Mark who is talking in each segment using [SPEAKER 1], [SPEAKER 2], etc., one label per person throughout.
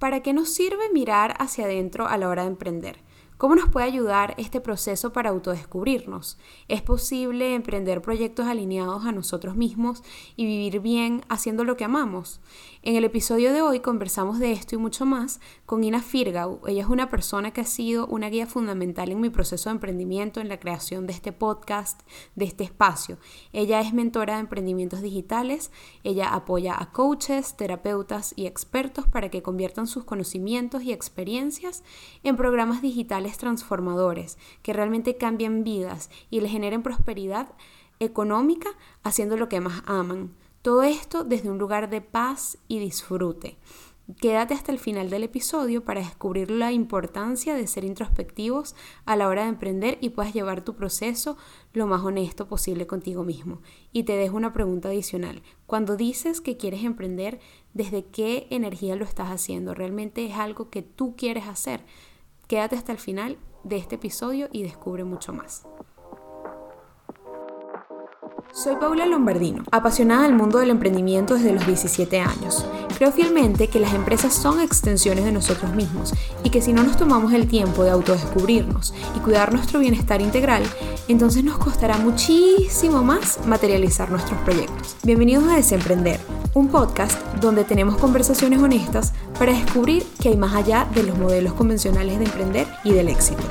[SPEAKER 1] ¿Para qué nos sirve mirar hacia adentro a la hora de emprender? ¿Cómo nos puede ayudar este proceso para autodescubrirnos? ¿Es posible emprender proyectos alineados a nosotros mismos y vivir bien haciendo lo que amamos? En el episodio de hoy conversamos de esto y mucho más con Ina Firgau. Ella es una persona que ha sido una guía fundamental en mi proceso de emprendimiento, en la creación de este podcast, de este espacio. Ella es mentora de emprendimientos digitales. Ella apoya a coaches, terapeutas y expertos para que conviertan sus conocimientos y experiencias en programas digitales transformadores que realmente cambien vidas y les generen prosperidad económica haciendo lo que más aman. Todo esto desde un lugar de paz y disfrute. Quédate hasta el final del episodio para descubrir la importancia de ser introspectivos a la hora de emprender y puedas llevar tu proceso lo más honesto posible contigo mismo. Y te dejo una pregunta adicional. Cuando dices que quieres emprender, ¿desde qué energía lo estás haciendo? ¿Realmente es algo que tú quieres hacer? Quédate hasta el final de este episodio y descubre mucho más. Soy Paula Lombardino, apasionada del mundo del emprendimiento desde los 17 años. Creo fielmente que las empresas son extensiones de nosotros mismos y que si no nos tomamos el tiempo de autodescubrirnos y cuidar nuestro bienestar integral, entonces nos costará muchísimo más materializar nuestros proyectos. Bienvenidos a Desemprender, un podcast donde tenemos conversaciones honestas para descubrir que hay más allá de los modelos convencionales de emprender y del éxito.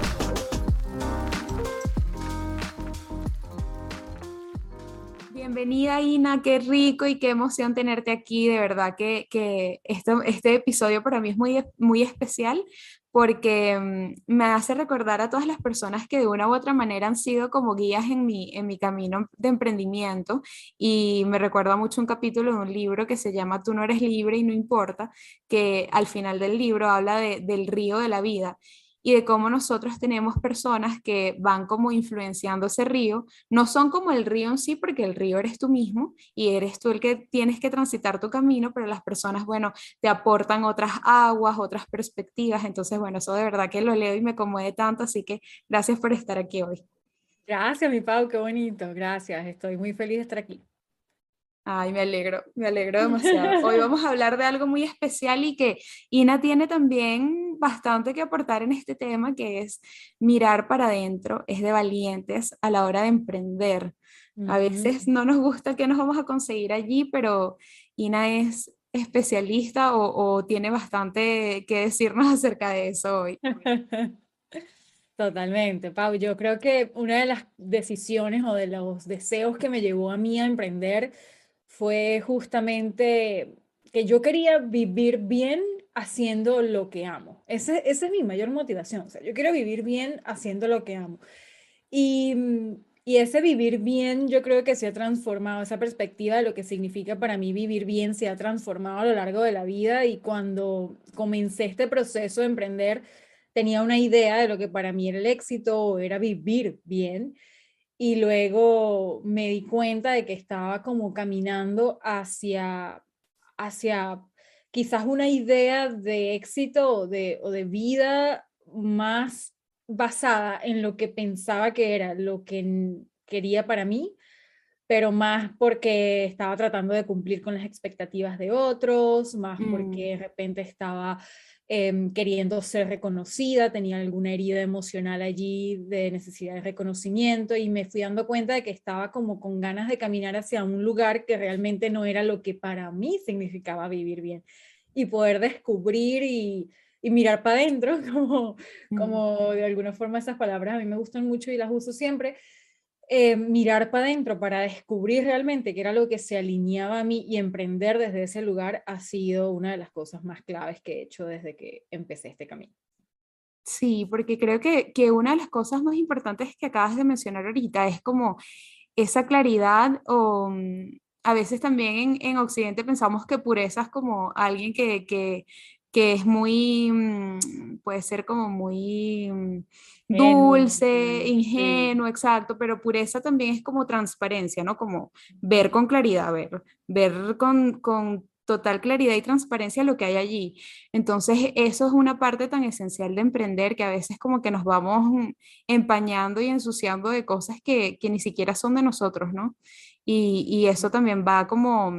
[SPEAKER 1] Bienvenida Ina, qué rico y qué emoción tenerte aquí. De verdad que, que esto, este episodio para mí es muy, muy especial porque mm, me hace recordar a todas las personas que de una u otra manera han sido como guías en mi, en mi camino de emprendimiento y me recuerda mucho un capítulo de un libro que se llama Tú no eres libre y no importa, que al final del libro habla de, del río de la vida y de cómo nosotros tenemos personas que van como influenciando ese río. No son como el río en sí, porque el río eres tú mismo y eres tú el que tienes que transitar tu camino, pero las personas, bueno, te aportan otras aguas, otras perspectivas. Entonces, bueno, eso de verdad que lo leo y me conmueve tanto, así que gracias por estar aquí hoy.
[SPEAKER 2] Gracias, mi Pau, qué bonito. Gracias, estoy muy feliz de estar aquí.
[SPEAKER 1] Ay, me alegro, me alegro demasiado. Hoy vamos a hablar de algo muy especial y que Ina tiene también bastante que aportar en este tema, que es mirar para adentro, es de valientes a la hora de emprender. A veces no nos gusta qué nos vamos a conseguir allí, pero Ina es especialista o, o tiene bastante que decirnos acerca de eso hoy.
[SPEAKER 2] Totalmente, Pau. Yo creo que una de las decisiones o de los deseos que me llevó a mí a emprender fue justamente que yo quería vivir bien haciendo lo que amo. Ese, esa es mi mayor motivación. O sea, yo quiero vivir bien haciendo lo que amo. Y, y ese vivir bien, yo creo que se ha transformado, esa perspectiva de lo que significa para mí vivir bien se ha transformado a lo largo de la vida. Y cuando comencé este proceso de emprender, tenía una idea de lo que para mí era el éxito o era vivir bien y luego me di cuenta de que estaba como caminando hacia, hacia quizás una idea de éxito o de, o de vida más basada en lo que pensaba que era lo que quería para mí, pero más porque estaba tratando de cumplir con las expectativas de otros, más porque de mm. repente estaba Em, queriendo ser reconocida, tenía alguna herida emocional allí de necesidad de reconocimiento y me fui dando cuenta de que estaba como con ganas de caminar hacia un lugar que realmente no era lo que para mí significaba vivir bien y poder descubrir y, y mirar para adentro, como, como de alguna forma esas palabras a mí me gustan mucho y las uso siempre, eh, mirar para adentro para descubrir realmente qué era lo que se alineaba a mí y emprender desde ese lugar ha sido una de las cosas más claves que he hecho desde que empecé este camino.
[SPEAKER 1] Sí, porque creo que, que una de las cosas más importantes que acabas de mencionar ahorita es como esa claridad o mm, a veces también en, en Occidente pensamos que pureza es como alguien que, que, que es muy, mm, puede ser como muy mm, dulce, ingenuo, exacto, pero pureza también es como transparencia, ¿no? Como ver con claridad, ver, ver con, con total claridad y transparencia lo que hay allí. Entonces, eso es una parte tan esencial de emprender que a veces como que nos vamos empañando y ensuciando de cosas que, que ni siquiera son de nosotros, ¿no? Y, y eso también va como,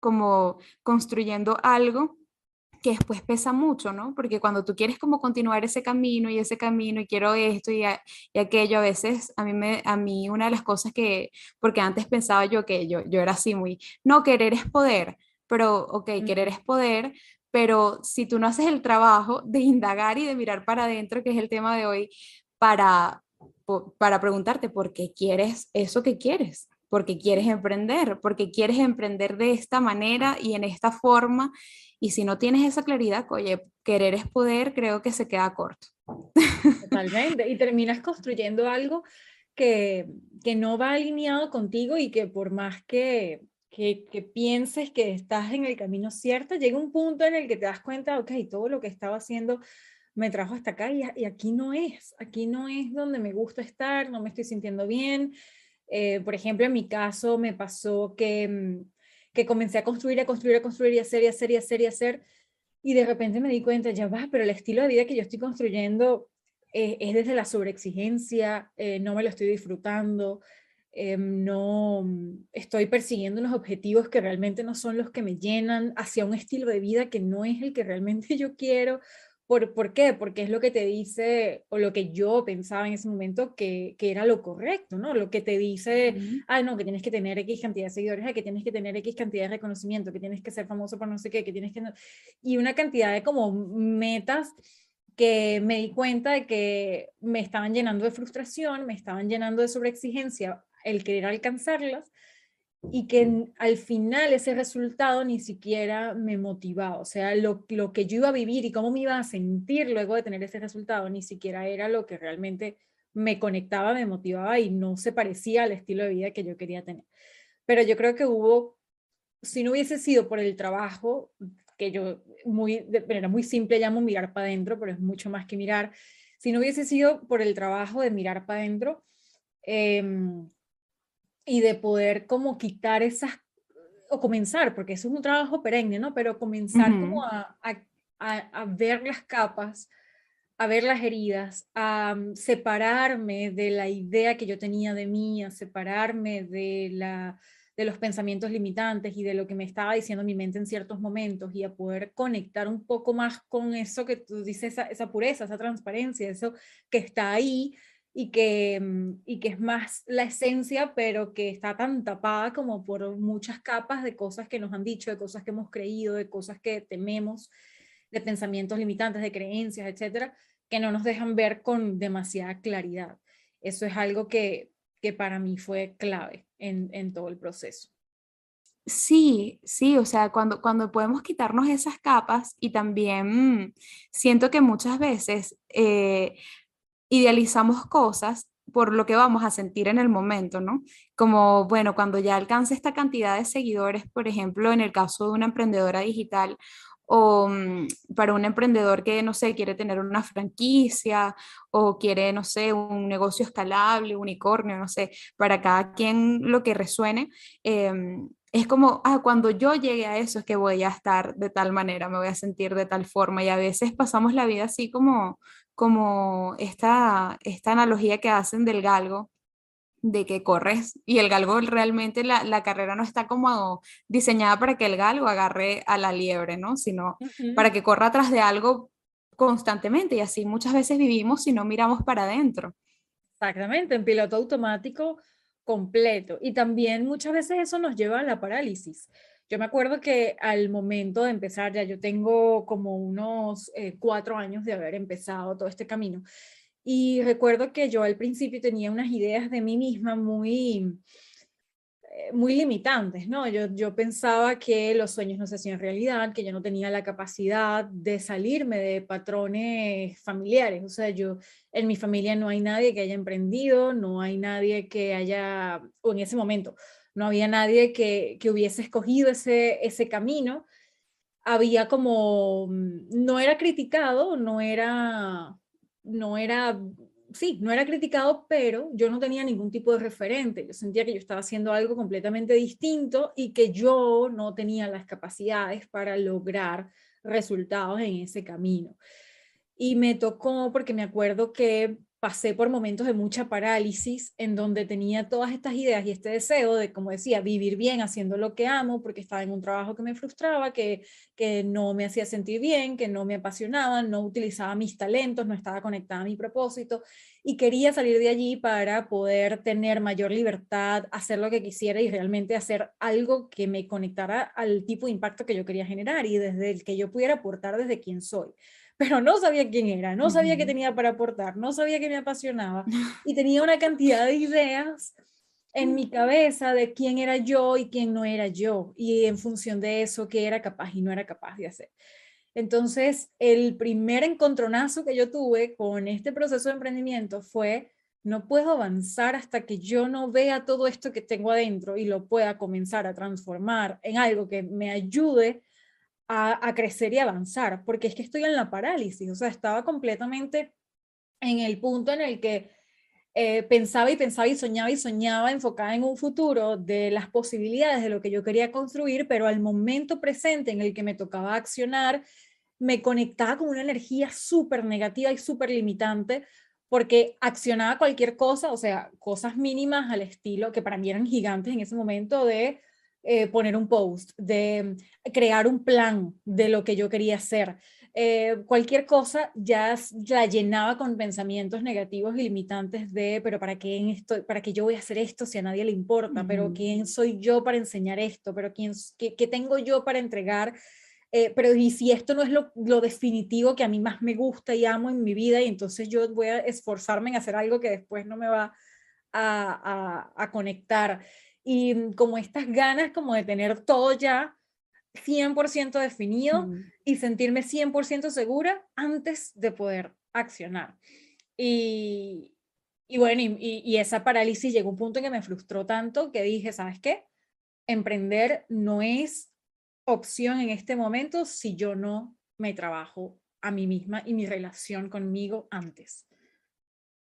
[SPEAKER 1] como construyendo algo que después pesa mucho, ¿no? Porque cuando tú quieres como continuar ese camino y ese camino y quiero esto y, aquello, a veces a mí, me, a mí una de las cosas que, porque antes pensaba yo que yo, yo era así muy, no, querer es poder, pero, ok, querer es poder, pero si tú no haces el trabajo de indagar y de mirar para adentro, que es el tema de hoy, para, para preguntarte por qué quieres eso que quieres, porque quieres emprender, porque quieres emprender de esta manera y en esta forma. Y si no tienes esa claridad, oye, querer es poder, creo que se queda corto.
[SPEAKER 2] Totalmente. Y terminas construyendo algo que, que no va alineado contigo y que por más que, que, que, pienses que estás en el camino cierto, llega un punto en el que te das cuenta, ok, todo lo que estaba haciendo me trajo hasta acá y, y aquí no es, aquí no es donde me gusta estar, no me estoy sintiendo bien. Eh, por ejemplo, en mi caso me pasó que, mm, que comencé a construir, a construir, a construir y hacer y hacer y hacer y hacer. Y de repente me di cuenta, ya va, pero el estilo de vida que yo estoy construyendo eh, es desde la sobreexigencia, eh, no me lo estoy disfrutando, no mm, estoy persiguiendo unos objetivos que realmente no son los que me llenan hacia un estilo de vida que no es el que realmente yo quiero ¿Por, ¿Por, qué? Porque es lo que te dice, o lo que yo pensaba en ese momento que, que era lo correcto, ¿no? Lo que te dice, ah, no, que tienes que tener X cantidad de seguidores, que tienes que tener X cantidad de reconocimiento, que tienes que ser famoso por no sé qué, que tienes que... Y una cantidad de como metas que me di cuenta de que me estaban llenando de frustración, me estaban llenando de sobreexigencia el querer alcanzarlas y que al final ese resultado ni siquiera me motivaba, o sea, lo, lo, que yo iba a vivir y cómo me iba a sentir luego de tener ese resultado ni siquiera era lo que realmente me conectaba, me motivaba y no se parecía al estilo de vida que yo quería tener. Pero yo creo que hubo, si no hubiese sido por el trabajo, que yo muy, de manera muy simple llamo mirar para adentro, pero es mucho más que mirar, si no hubiese sido por el trabajo de mirar para adentro, eh, y de poder como quitar esas, o comenzar, porque eso es un trabajo perenne, ¿no? Pero comenzar como a, a, a, ver las capas, a ver las heridas, a mm, separarme de la idea que yo tenía de mí, a separarme de, la, de los pensamientos limitantes y de lo que me estaba diciendo mi mente en ciertos momentos y a poder conectar un poco más con eso que tú dices, esa, esa pureza, esa transparencia, eso que está ahí, y que, mm, y que es más la esencia, pero que está tan tapada como por muchas capas de cosas que nos han dicho, de cosas que hemos creído, de cosas que tememos, de pensamientos limitantes, de creencias, etcétera, que no nos dejan ver con demasiada claridad. Eso es algo que, que para mí fue clave en, en todo el proceso.
[SPEAKER 1] Sí, sí, o sea, cuando, cuando podemos quitarnos esas capas y también mm, siento que muchas veces eh, idealizamos cosas por lo que vamos a sentir en el momento, ¿no? Como, bueno, cuando ya alcance esta cantidad de seguidores, por ejemplo, en el caso de una emprendedora digital o mm, para un emprendedor que, no sé, quiere tener una franquicia o quiere, no sé, un negocio escalable, unicornio, no sé, para cada quien lo que resuene. Em, es como, ah, cuando yo llegue a eso es que voy a estar de tal manera, me voy a sentir de tal forma y a veces pasamos la vida así como, como esta, esta analogía que hacen del galgo, de que corres y el galgo realmente la, la, carrera no está como diseñada para que el galgo agarre a la liebre, ¿no? Sino para que corra atrás de algo constantemente y así muchas veces vivimos si no miramos para adentro.
[SPEAKER 2] Exactamente, en piloto automático completo. Y también muchas veces eso nos lleva a la parálisis. Yo me acuerdo que al momento de empezar, ya yo tengo como unos eh, cuatro años de haber empezado todo este camino. Y recuerdo que yo al principio tenía unas ideas de mí misma muy, eh, muy limitantes, ¿no? Yo, yo pensaba que los sueños no se hacían realidad, que yo no tenía la capacidad de salirme de patrones familiares. O sea, yo en mi familia no hay nadie que haya emprendido, no hay nadie que haya, o en ese momento, no había nadie que, hubiese escogido ese, ese camino. Había como, mm, no era criticado, no era, no era, sí, no era criticado, pero yo no tenía ningún tipo de referente. Yo sentía que yo estaba haciendo algo completamente distinto y que yo no tenía las capacidades para lograr resultados en ese camino. Y me tocó porque me acuerdo que pasé por momentos de mucha parálisis en donde tenía todas estas ideas y este deseo de, como decía, vivir bien haciendo lo que amo, porque estaba en un trabajo que me frustraba, que, que no me hacía sentir bien, que no me apasionaba, no utilizaba mis talentos, no estaba conectada a mi propósito y quería salir de allí para poder tener mayor libertad, hacer lo que quisiera y realmente hacer algo que me conectara al tipo de impacto que yo quería generar y desde el que yo pudiera aportar desde quien soy pero no sabía quién era, no sabía qué tenía para aportar, no sabía qué me apasionaba y tenía una cantidad de ideas en mi cabeza de quién era yo y quién no era yo y en función de eso qué era capaz y no era capaz de hacer. Entonces, el primer encontronazo que yo tuve con este proceso de emprendimiento fue, no puedo avanzar hasta que yo no vea todo esto que tengo adentro y lo pueda comenzar a transformar en algo que me ayude a, crecer y avanzar, porque es que estoy en la parálisis, o sea, estaba completamente en el punto en el que eh, pensaba y pensaba y soñaba y soñaba enfocada en un futuro de las posibilidades de lo que yo quería construir, pero al momento presente en el que me tocaba accionar, me conectaba con una energía súper negativa y súper limitante, porque accionaba cualquier cosa, o sea, cosas mínimas al estilo que para mí eran gigantes en ese momento de eh, poner un post, de crear un plan de lo que yo quería hacer. Eh, cualquier cosa ya la llenaba con pensamientos negativos y limitantes de, pero ¿para qué, esto, para qué yo voy a hacer esto si a nadie le importa? ¿Pero quién soy yo para enseñar esto? ¿Pero quién, qué, qué tengo yo para entregar? Eh, pero y si esto no es lo, lo, definitivo que a mí más me gusta y amo en mi vida, y entonces yo voy a esforzarme en hacer algo que después no me va a, a, a conectar y mm, como estas ganas como de tener todo ya 100% definido y sentirme 100% segura antes de poder accionar. Y, y bueno, y, y, esa parálisis llegó a un punto en que me frustró tanto que dije, ¿sabes qué? Emprender no es opción en este momento si yo no me trabajo a mí misma y mi relación conmigo antes.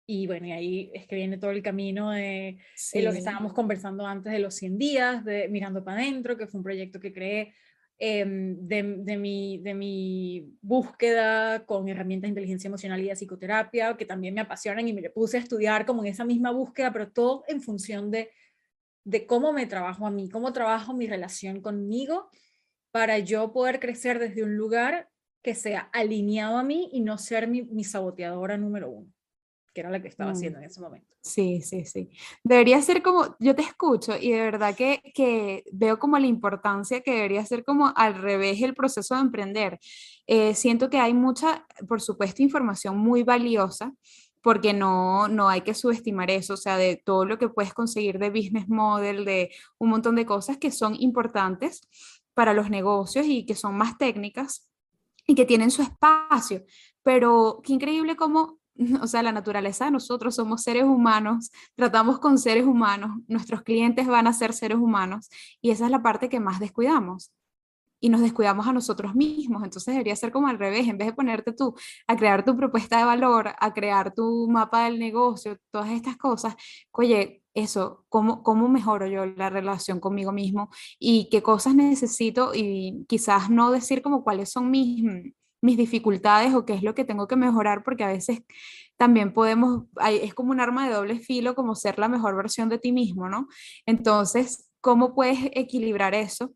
[SPEAKER 2] Y bueno, y ahí es que viene todo el camino de, lo que estábamos conversando antes de los 100 días, de Mirando para Adentro, que fue un proyecto que creé em, de, de, mi, de mi búsqueda con herramientas de inteligencia emocional y de psicoterapia, que también me apasionan y me puse a estudiar como en esa misma búsqueda, pero todo en función de, de cómo me trabajo a mí, cómo trabajo mi relación conmigo para yo poder crecer desde un lugar que sea alineado a mí y no ser mi, mi saboteadora número uno que era la que estaba haciendo mm. en ese momento.
[SPEAKER 1] Sí, sí, sí. Debería ser como, yo te escucho y de verdad que, que veo como la importancia que debería ser como al revés el proceso de emprender. Eh, siento que hay mucha, por supuesto, información muy valiosa porque no, no hay que subestimar eso, o sea, de todo lo que puedes conseguir de business model, de un montón de cosas que son importantes para los negocios y que son más técnicas y que tienen su espacio. Pero qué increíble cómo o sea, la naturaleza de nosotros somos seres humanos, tratamos con seres humanos, nuestros clientes van a ser seres humanos y esa es la parte que más descuidamos y nos descuidamos a nosotros mismos. Entonces debería ser como al revés, en vez de ponerte tú a crear tu propuesta de valor, a crear tu mapa del negocio, todas estas cosas, oye, eso, ¿cómo, cómo mejoro yo la relación conmigo mismo y qué cosas necesito y quizás no decir como cuáles son mis mis dificultades o qué es lo que tengo que mejorar, porque a veces también podemos, es como un arma de doble filo, como ser la mejor versión de ti mismo, ¿no? Entonces, ¿cómo puedes equilibrar eso?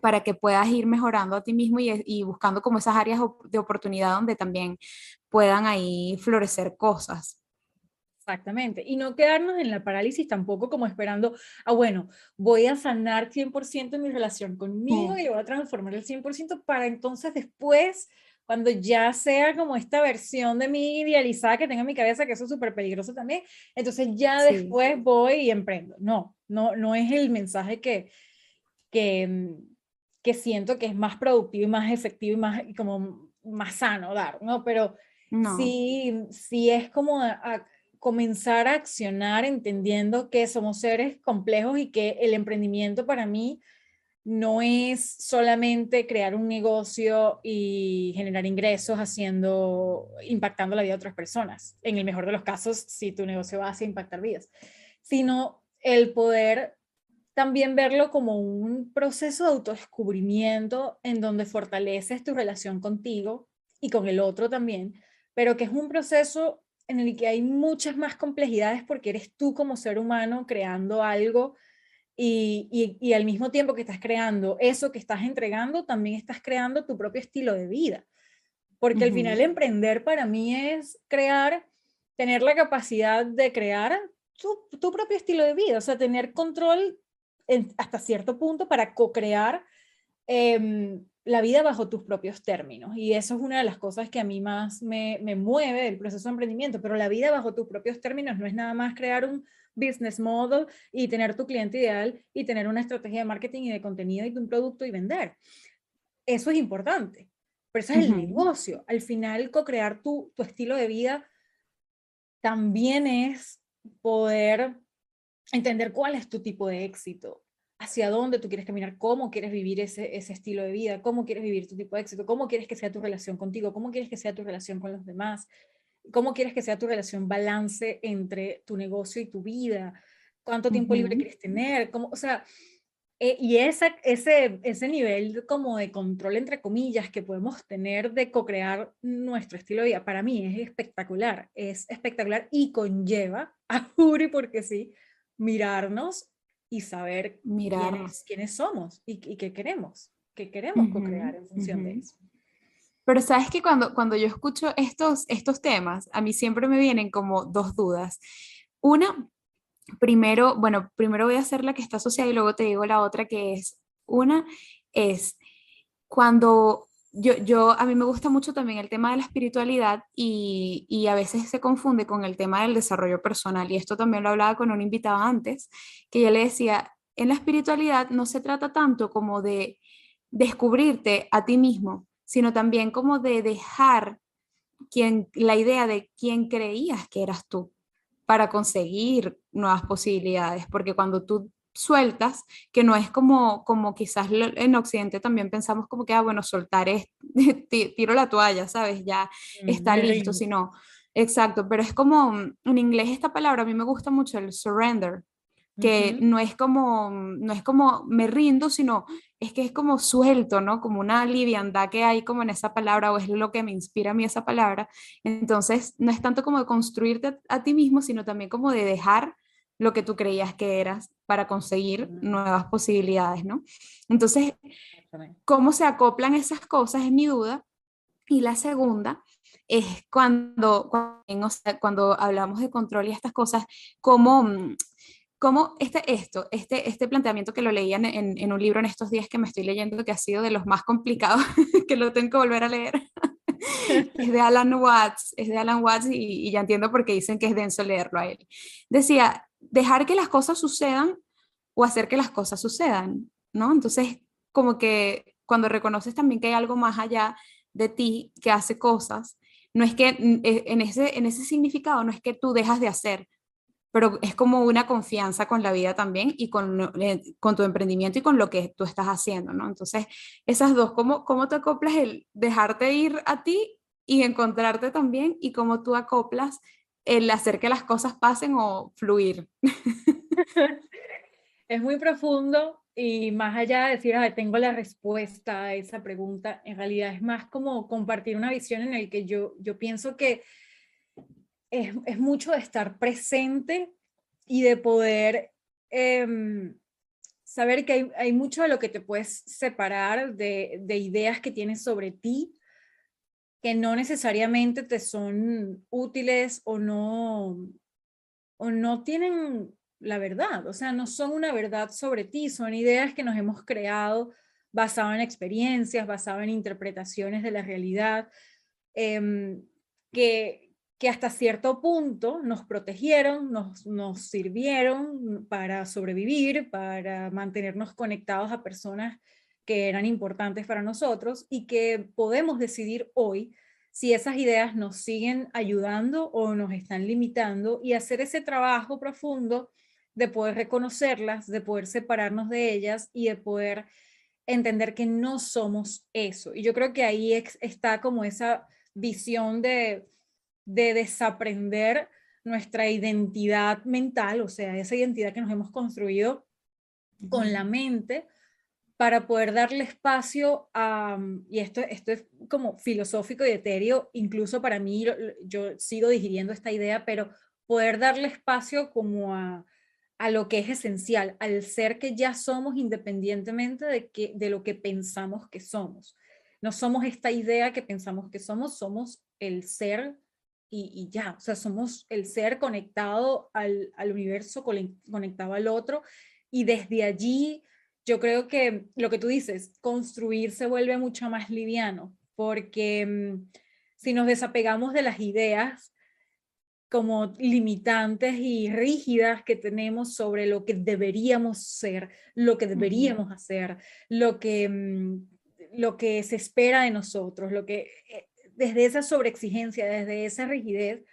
[SPEAKER 1] para que puedas ir mejorando a ti mismo y, y buscando como esas áreas de oportunidad donde también puedan ahí florecer cosas.
[SPEAKER 2] Exactamente. Y no quedarnos en la parálisis tampoco como esperando, ah, bueno, voy a sanar 100% mi relación conmigo y voy a transformar el 100% para entonces después cuando ya sea como esta versión de mí idealizada que tengo en mi cabeza, que eso es súper peligroso también, entonces ya después voy y emprendo. No, no, no es el mensaje que, que, mm, que siento que es más productivo y más efectivo y más y como más sano dar, ¿no? Pero sí, sí es como comenzar a accionar entendiendo que somos seres complejos y que el emprendimiento para mí no es solamente crear un negocio y generar ingresos haciendo, impactando la vida de otras personas. En el mejor de los casos, si tu negocio va a impactar vidas, sino el poder también verlo como un proceso de autodescubrimiento en donde fortaleces tu relación contigo y con el otro también, pero que es un proceso en el que hay muchas más complejidades porque eres tú como ser humano creando algo y, y, al mismo tiempo que estás creando eso que estás entregando, también estás creando tu propio estilo de vida. Porque al final emprender para mí es crear, tener la capacidad de crear tu, tu propio estilo de vida, o sea, tener control hasta cierto punto para co-crear em, la vida bajo tus propios términos. Y eso es una de las cosas que a mí más me, me mueve del proceso de emprendimiento, pero la vida bajo tus propios términos no es nada más crear un business model y tener tu cliente ideal y tener una estrategia de marketing y de contenido y un producto y vender. Eso es importante, pero eso es el negocio. Al final, co-crear tu, tu estilo de vida también es poder entender cuál es tu tipo de éxito, hacia dónde tú quieres caminar, cómo quieres vivir ese, ese estilo de vida, cómo quieres vivir tu tipo de éxito, cómo quieres que sea tu relación contigo, cómo quieres que sea tu relación con los demás, cómo quieres que sea tu relación balance entre tu negocio y tu vida, cuánto tiempo libre quieres tener, cómo, o sea, eh, y esa, ese, ese nivel como de control, entre comillas, que podemos tener de co-crear nuestro estilo de vida, para mí es espectacular, es espectacular y conlleva, a Juri porque sí, mirarnos y saber mirarnos. Quiénes, somos y, qué queremos, qué queremos co-crear en función de eso.
[SPEAKER 1] Pero sabes que cuando, cuando yo escucho estos, estos temas, a mí siempre me vienen como dos dudas. Una, primero, bueno, primero voy a hacer la que está asociada y luego te digo la otra que es, una es cuando yo, yo, a mí me gusta mucho también el tema de la espiritualidad y, y, a veces se confunde con el tema del desarrollo personal. Y esto también lo hablaba con un invitado antes, que yo le decía, en la espiritualidad no se trata tanto como de descubrirte a ti mismo, sino también como de dejar quien, la idea de quién creías que eras tú para conseguir nuevas posibilidades, porque cuando tú sueltas, que no es como, como quizás en Occidente también pensamos como que, ah, bueno, soltar es, tiro la toalla, ¿sabes? Ya mm, está listo, sino, exacto, pero es como, en inglés esta palabra a mí me gusta mucho, el surrender, que no es como, no es como me rindo, sino es que es como suelto, ¿no? Como una liviandad que hay como en esa palabra o es lo que me inspira a mí esa palabra. Entonces, no es tanto como de construirte a, ti mismo, sino también como de dejar lo que tú creías que eras para conseguir nuevas posibilidades, ¿no? Entonces, ¿cómo se acoplan esas cosas? Es mi duda. Y la segunda es cuando, cuando, cuando hablamos de control y estas cosas, cómo mm, cómo este, esto, este, este planteamiento que lo leían en, en, un libro en estos días que me estoy leyendo, que ha sido de los más complicados, que lo tengo que volver a leer, es de Alan Watts, es de Alan Watts y, ya entiendo por qué dicen que es denso leerlo a él. Decía, dejar que las cosas sucedan o hacer que las cosas sucedan, ¿no? Entonces, como que cuando reconoces también que hay algo más allá de ti que hace cosas, no es que en ese, en ese significado, no es que tú dejas de hacer, pero es como una confianza con la vida también y con, eh, con tu emprendimiento y con lo que tú estás haciendo, ¿no? Entonces, esas dos, ¿cómo, cómo te acoplas el dejarte ir a ti y encontrarte también y cómo tú acoplas el hacer que las cosas pasen o fluir?
[SPEAKER 2] es muy profundo y más allá de decir, tengo la respuesta a esa pregunta, en realidad es más como compartir una visión en la que yo, yo pienso que es, mucho de estar presente y de poder em, saber que hay, mucho de lo que te puedes separar de, ideas que tienes sobre ti que no necesariamente te son útiles o no, o no tienen la verdad, o sea, no son una verdad sobre ti, son ideas que nos hemos creado basado en experiencias, basado en interpretaciones de la realidad, em, que, que hasta cierto punto nos protegieron, nos, nos sirvieron para sobrevivir, para mantenernos conectados a personas que eran importantes para nosotros y que podemos decidir hoy si esas ideas nos siguen ayudando o nos están limitando y hacer ese trabajo profundo de poder reconocerlas, de poder separarnos de ellas y de poder entender que no somos eso. Y yo creo que ahí está como esa visión de de desaprender nuestra identidad mental, o sea, esa identidad que nos hemos construido con la mente, para poder darle espacio a, y esto, esto es como filosófico y etéreo, incluso para mí, yo sigo digiriendo esta idea, pero poder darle espacio como a, a lo que es esencial, al ser que ya somos independientemente de, que, de lo que pensamos que somos. No somos esta idea que pensamos que somos, somos el ser y, ya, o sea, somos el ser conectado al, al universo, conectado al otro, y desde allí yo creo que lo que tú dices, construir se vuelve mucho más liviano, porque mm, si nos desapegamos de las ideas como limitantes y rígidas que tenemos sobre lo que deberíamos ser, lo que deberíamos hacer, lo que, mm, lo que se espera de nosotros, lo que eh, desde esa sobreexigencia, desde esa rigidez,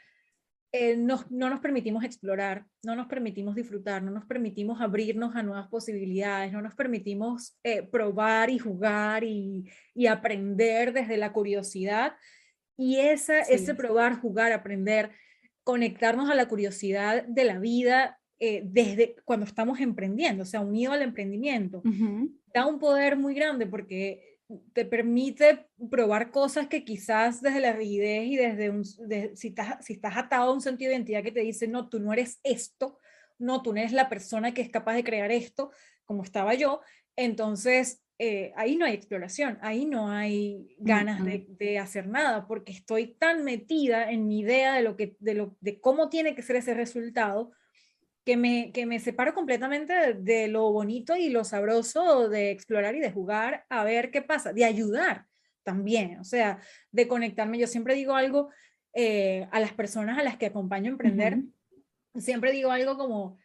[SPEAKER 2] eh, no nos permitimos explorar, no nos permitimos disfrutar, no nos permitimos abrirnos a nuevas posibilidades, no nos permitimos eh, probar y jugar y, aprender desde la curiosidad. Y esa, ese probar, jugar, aprender, conectarnos a la curiosidad de la vida eh, desde cuando estamos emprendiendo, o sea, unido al emprendimiento, da un poder muy grande porque te permite probar cosas que quizás desde la rigidez y desde un, si, estás, si estás atado a un sentido de identidad que te dice, no, tú no eres esto, no, tú no eres la persona que es capaz de crear esto, como estaba yo, entonces eh, ahí no hay exploración, ahí no hay ganas de, de, hacer nada, porque estoy tan metida en mi idea de, lo que, de, lo, de cómo tiene que ser ese resultado, que me, que me separo completamente de, lo bonito y lo sabroso de explorar y de jugar a ver qué pasa, de ayudar también, o sea, de conectarme. Yo siempre digo algo eh, a las personas a las que acompaño a emprender, siempre digo algo como,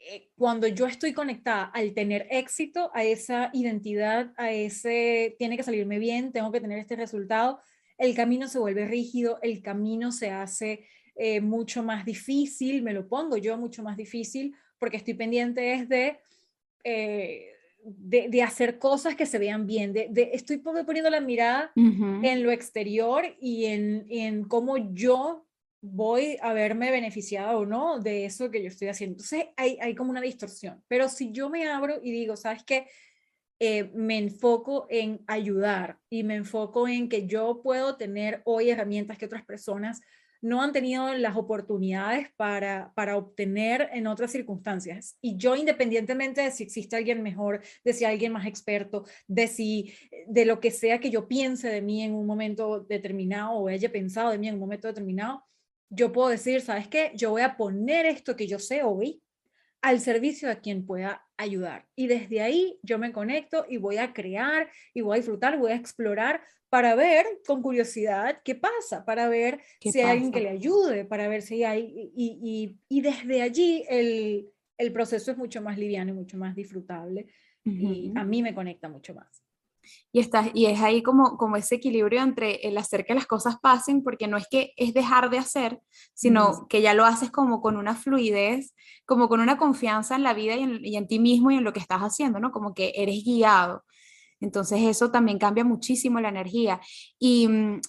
[SPEAKER 2] eh, cuando yo estoy conectada al tener éxito, a esa identidad, a ese, tiene que salirme bien, tengo que tener este resultado, el camino se vuelve rígido, el camino se hace eh, mucho más difícil, me lo pongo yo mucho más difícil, porque estoy pendiente es de, eh, de, hacer cosas que se vean bien, de, estoy poniendo la mirada en lo exterior y en, en cómo yo voy a verme beneficiada o no de eso que yo estoy haciendo. Entonces hay, hay como una distorsión, pero si yo me abro y digo, ¿sabes qué? Eh, me enfoco en ayudar y me enfoco en que yo puedo tener hoy herramientas que otras personas no han tenido las oportunidades para, para obtener en otras circunstancias. Y yo, independientemente de si existe alguien mejor, de si alguien más experto, de si, de lo que sea que yo piense de mí en un momento determinado o haya pensado de mí en un momento determinado, yo puedo decir, ¿sabes qué? Yo voy a poner esto que yo sé hoy al servicio de quien pueda ayudar. Y desde ahí yo me conecto y voy a crear y voy a disfrutar, voy a explorar para ver con curiosidad qué pasa, para ver si hay alguien que le ayude, para ver si hay, y, y, desde allí el, el, proceso es mucho más liviano y mucho más disfrutable y a mí me conecta mucho más.
[SPEAKER 1] Y, está, y es ahí como, como ese equilibrio entre el hacer que las cosas pasen, porque no es que es dejar de hacer, sino que ya lo haces como con una fluidez, como con una confianza en la vida y en, y en ti mismo y en lo que estás haciendo, ¿no? Como que eres guiado. Entonces eso también cambia muchísimo la energía. Y mm,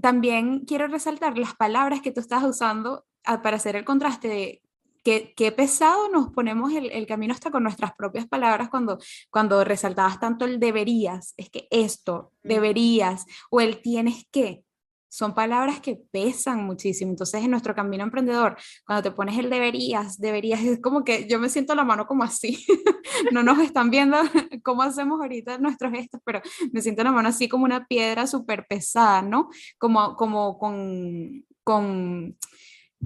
[SPEAKER 1] también quiero resaltar las palabras que tú estás usando ah, para hacer el contraste de qué, pesado nos ponemos el, el, camino hasta con nuestras propias palabras cuando, cuando resaltabas tanto el deberías, es que esto, deberías, o el tienes que son palabras que pesan muchísimo. Entonces, en nuestro camino emprendedor, cuando te pones el deberías, deberías, es como que yo me siento la mano como así. no nos están viendo cómo hacemos ahorita nuestros gestos, pero me siento la mano así como una piedra súper pesada, ¿no? Como, como con, con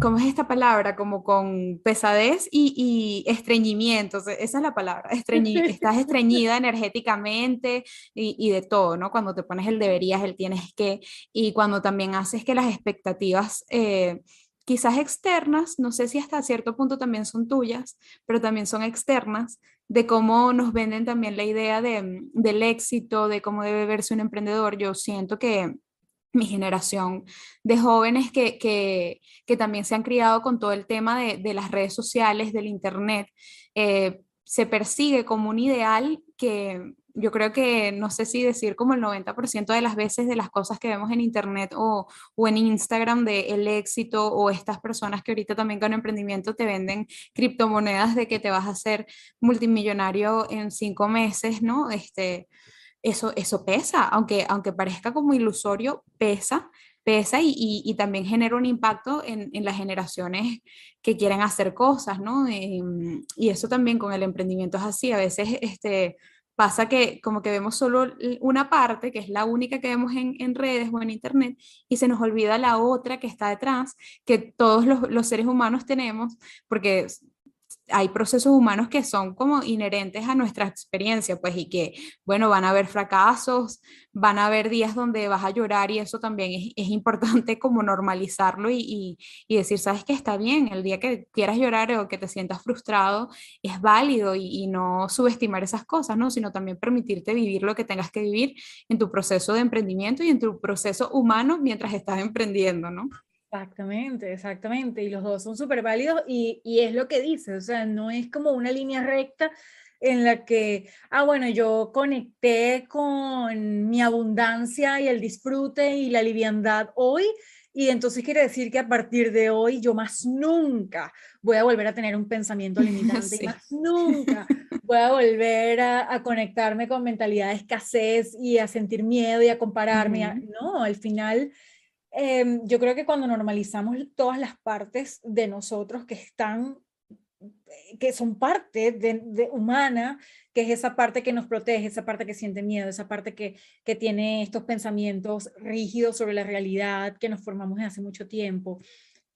[SPEAKER 1] ¿cómo es esta palabra? Como con pesadez y, estreñimiento, esa es la palabra, estás estreñida energéticamente y, de todo, ¿no? Cuando te pones el deberías, el tienes que, y cuando también haces que las expectativas... Eh, quizás externas, no sé si hasta cierto punto también son tuyas, pero también son externas, de cómo nos venden también la idea de, del éxito, de cómo debe verse un emprendedor. Yo siento que, mi generación de jóvenes que, que, también se han criado con todo el tema de, de las redes sociales, del Internet, eh, se persigue como un ideal que yo creo que no sé si decir como el 90% de las veces de las cosas que vemos en internet o, o en Instagram de el éxito o estas personas que ahorita también con emprendimiento te venden criptomonedas de que te vas a hacer multimillonario en cinco meses, ¿no? Este, eso, eso pesa, aunque, aunque parezca como ilusorio, pesa pesa y, y, también genera un impacto en, en, las generaciones que quieren hacer cosas, ¿no? Em, y eso también con el emprendimiento es así, a veces este, pasa que como que vemos solo una parte, que es la única que vemos en, en redes o en internet, y se nos olvida la otra que está detrás, que todos los, los seres humanos tenemos, porque hay procesos humanos que son como inherentes a nuestra experiencia, pues, y que, bueno, van a haber fracasos, van a haber días donde vas a llorar y eso también es, importante como normalizarlo y, y, decir, sabes que está bien, el día que quieras llorar o que te sientas frustrado es válido y, y no subestimar esas cosas, ¿no? Sino también permitirte vivir lo que tengas que vivir en tu proceso de emprendimiento y en tu proceso humano mientras estás emprendiendo, ¿no?
[SPEAKER 2] Exactamente, exactamente. Y los dos son súper válidos y, y, es lo que dice, o sea, no es como una línea recta en la que, ah, bueno, yo conecté con mi abundancia y el disfrute y la liviandad hoy. Y entonces quiere decir que a partir de hoy yo más nunca voy a volver a tener un pensamiento limitante, y más nunca voy a volver a, a, conectarme con mentalidad de escasez y a sentir miedo y a compararme. Uh -huh. No, al final eh, yo creo que cuando normalizamos todas las partes de nosotros que están, que son parte de, de, humana, que es esa parte que nos protege, esa parte que siente miedo, esa parte que, que tiene estos pensamientos rígidos sobre la realidad que nos formamos desde hace mucho tiempo,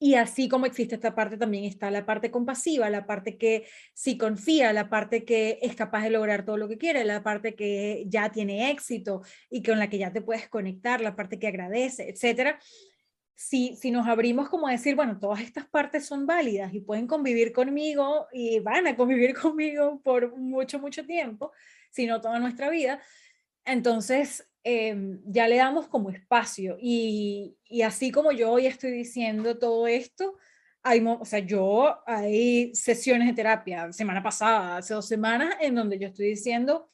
[SPEAKER 2] y así como existe esta parte, también está la parte compasiva, la parte que sí confía, la parte que es capaz de lograr todo lo que quiere, la parte que ya tiene éxito y con la que ya te puedes conectar, la parte que agradece, etcétera. Si, si nos abrimos como a decir, bueno, todas estas partes son válidas y pueden convivir conmigo y van a convivir conmigo por mucho, mucho tiempo, si no toda nuestra vida, entonces eh, ya le damos como espacio y, y, así como yo hoy estoy diciendo todo esto, hay, o sea, yo hay sesiones de terapia, semana pasada, hace dos semanas, en donde yo estoy diciendo,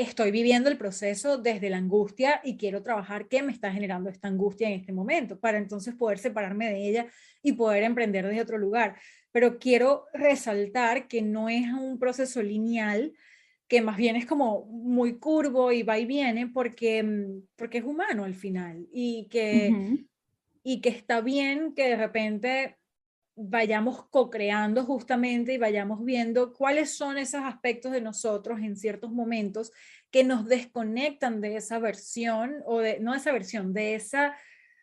[SPEAKER 2] estoy viviendo el proceso desde la angustia y quiero trabajar qué me está generando esta angustia en este momento, para entonces poder separarme de ella y poder emprender desde otro lugar. Pero quiero resaltar que no es un proceso lineal, que más bien es como muy curvo y va y viene porque, mm, porque es humano al final y que, uh -huh. y que está bien que de repente vayamos co-creando justamente y vayamos viendo cuáles son esos aspectos de nosotros en ciertos momentos que nos desconectan de esa versión o de, no de esa versión, de esa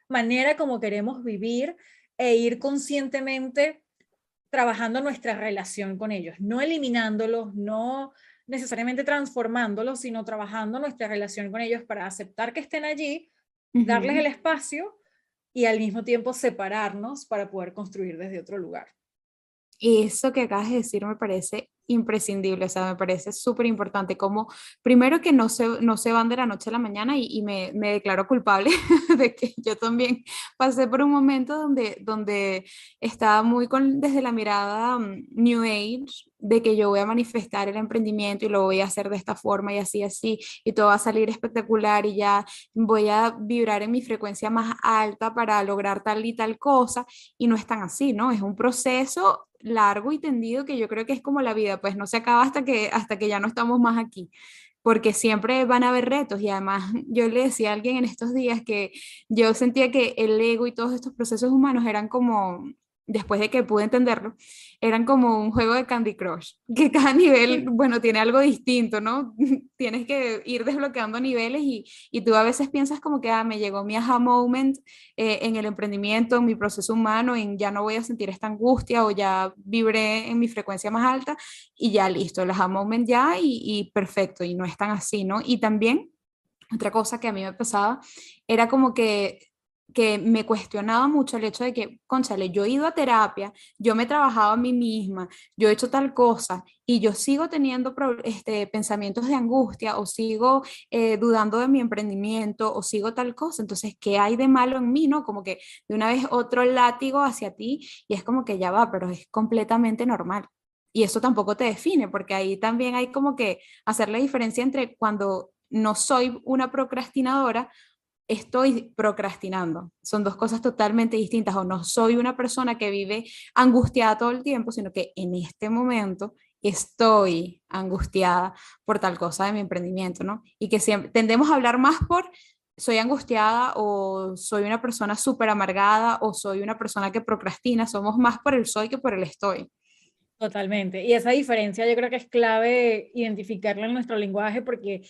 [SPEAKER 2] manera como queremos vivir e ir conscientemente trabajando nuestra relación con ellos, no eliminándolos, no necesariamente transformándolos, sino trabajando nuestra relación con ellos para aceptar que estén allí, uh -huh. darles el espacio y al mismo tiempo separarnos para poder construir desde otro lugar.
[SPEAKER 1] Eso que acabas de decir me parece imprescindible, o sea, me parece súper importante, como primero que no se, no se van de la noche a la mañana y, me, declaro culpable de que yo también pasé por un momento donde, donde estaba muy con, desde la mirada um, New Age, de que yo voy a manifestar el emprendimiento y lo voy a hacer de esta forma y así, así, y todo va a salir espectacular y ya voy a vibrar en mi frecuencia más alta para lograr tal y tal cosa, y no es tan así, ¿no? Es un proceso largo y tendido que yo creo que es como la vida, pues no se acaba hasta que, hasta que ya no estamos más aquí, porque siempre van a haber retos. Y además yo le decía a alguien en estos días que yo sentía que el ego y todos estos procesos humanos eran como después de que pude entenderlo, eran como un juego de Candy Crush, que cada nivel, bueno, tiene algo distinto, ¿no? Tienes que ir desbloqueando niveles y, y tú a veces piensas como que, ah, me llegó mi aha moment eh, en el emprendimiento, en mi proceso humano, en ya no voy a sentir esta angustia o ya vibré en mi frecuencia más alta y ya listo, el aha moment ya y, y perfecto, y no es tan así, ¿no? Y también... Otra cosa que a mí me pasaba era como que que me cuestionaba mucho el hecho de que, conchale, yo he ido a terapia, yo me he trabajado a mí misma, yo he hecho tal cosa y yo sigo teniendo este, pensamientos de angustia o sigo eh, dudando de mi emprendimiento o sigo tal cosa. Entonces, ¿qué hay de malo en mí? ¿No? Como que de una vez otro látigo hacia ti y es como que ya va, pero es completamente normal. y eso tampoco te define, porque ahí también hay como que hacer la diferencia entre cuando no soy una procrastinadora, estoy procrastinando. Son dos cosas totalmente distintas. O no soy una persona que vive angustiada todo el tiempo, sino que en este momento estoy angustiada por tal cosa de mi emprendimiento, ¿no? Y que siempre tendemos a hablar más por soy angustiada o soy una persona súper amargada o soy una persona que procrastina. Somos más por el soy que por el estoy.
[SPEAKER 2] Totalmente. Y esa diferencia yo creo que es clave identificarla en nuestro lenguaje porque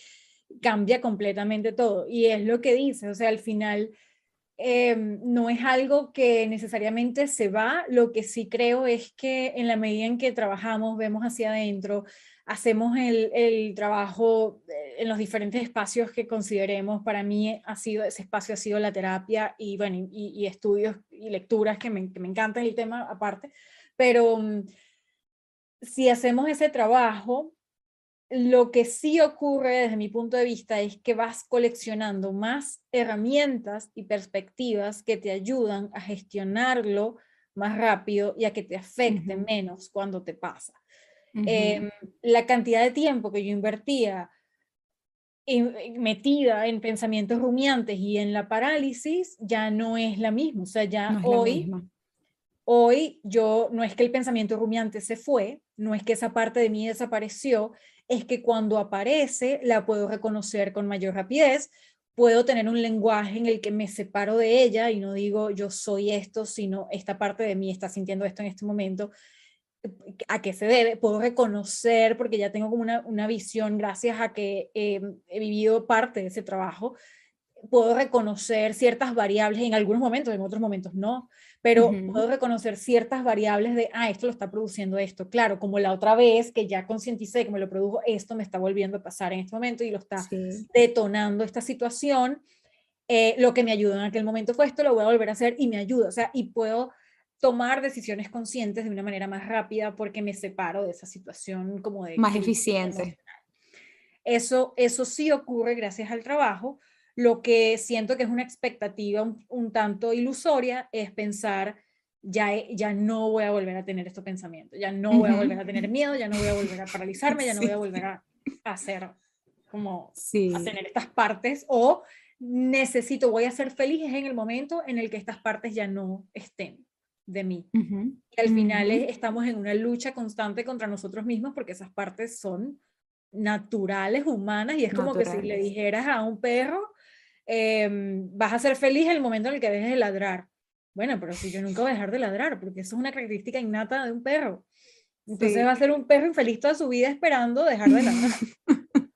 [SPEAKER 2] cambia completamente todo. Y es lo que dice, o sea, al final em, no es algo que necesariamente se va, lo que sí creo es que en la medida en que trabajamos, vemos hacia adentro, hacemos el, el trabajo eh, en los diferentes espacios que consideremos, para mí ha sido, ese espacio ha sido la terapia y bueno, y, estudios y lecturas que me, que me encantan el tema aparte, pero mm, si hacemos ese trabajo, lo que sí ocurre desde mi punto de vista es que vas coleccionando más herramientas y perspectivas que te ayudan a gestionarlo más rápido y a que te afecte menos cuando te pasa. Em, la cantidad de tiempo que yo invertía metida en pensamientos rumiantes y en la parálisis ya no es la misma. O sea, ya hoy, hoy yo, no es que el pensamiento rumiante se fue, no es que esa parte de mí desapareció, es que cuando aparece la puedo reconocer con mayor rapidez, puedo tener un lenguaje en el que me separo de ella y no digo yo soy esto, sino esta parte de mí está sintiendo esto en este momento. ¿A qué se debe? Puedo reconocer, porque ya tengo como una, una visión, gracias a que he vivido parte de ese trabajo, puedo reconocer ciertas variables en algunos momentos, en otros momentos no, pero puedo reconocer ciertas variables de, ah, esto lo está produciendo esto. Claro, como la otra vez que ya concienticé que me lo produjo, esto me está volviendo a pasar en este momento y lo está detonando esta situación. Eh, lo que me ayudó en aquel momento fue esto, lo voy a volver a hacer y me ayuda, o sea, y puedo tomar decisiones conscientes de una manera más rápida porque me separo de esa situación como de...
[SPEAKER 1] Más eficiente.
[SPEAKER 2] Eso, eso sí ocurre gracias al trabajo, lo que siento que es una expectativa un, tanto ilusoria es pensar, ya, ya no voy a volver a tener estos pensamientos, ya no voy a volver a tener miedo, ya no voy a volver a paralizarme, ya no voy a volver a, hacer como a tener estas partes o necesito, voy a ser feliz en el momento en el que estas partes ya no estén de mí. Y al final estamos en una lucha constante contra nosotros mismos porque esas partes son naturales, humanas, y es como que si le dijeras a un perro, Em, vas a ser feliz el momento en el que dejes de ladrar. Bueno, pero si yo nunca voy a dejar de ladrar, porque eso es una característica innata de un perro. Entonces va a ser un perro infeliz toda su vida esperando dejar de ladrar.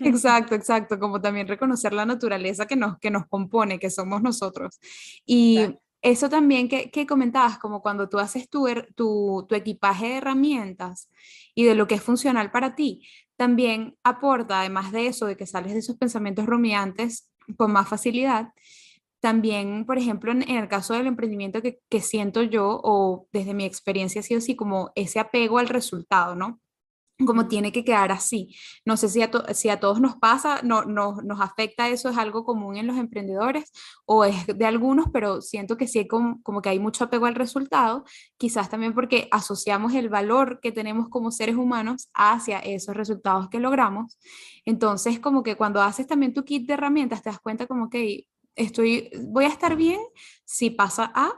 [SPEAKER 1] Exacto, exacto, como también reconocer la naturaleza que nos, que nos compone, que somos nosotros. Y eso también que, que, comentabas, como cuando tú haces tu, tu, tu, equipaje de herramientas y de lo que es funcional para ti, también aporta, además de eso, de que sales de esos pensamientos rumiantes, con más facilidad. También, por ejemplo, en, el caso del emprendimiento que, que, siento yo, o desde mi experiencia ha sido así, como ese apego al resultado, ¿no? Como tiene que quedar así. No sé si a, todos nos pasa, no, no, nos afecta eso, es algo común en los emprendedores o es de algunos, pero siento que sí, como, como que hay mucho apego al resultado, quizás también porque asociamos el valor que tenemos como seres humanos hacia esos resultados que logramos. Entonces, como que cuando haces también tu kit de herramientas, te das cuenta como que estoy, voy a estar bien si pasa A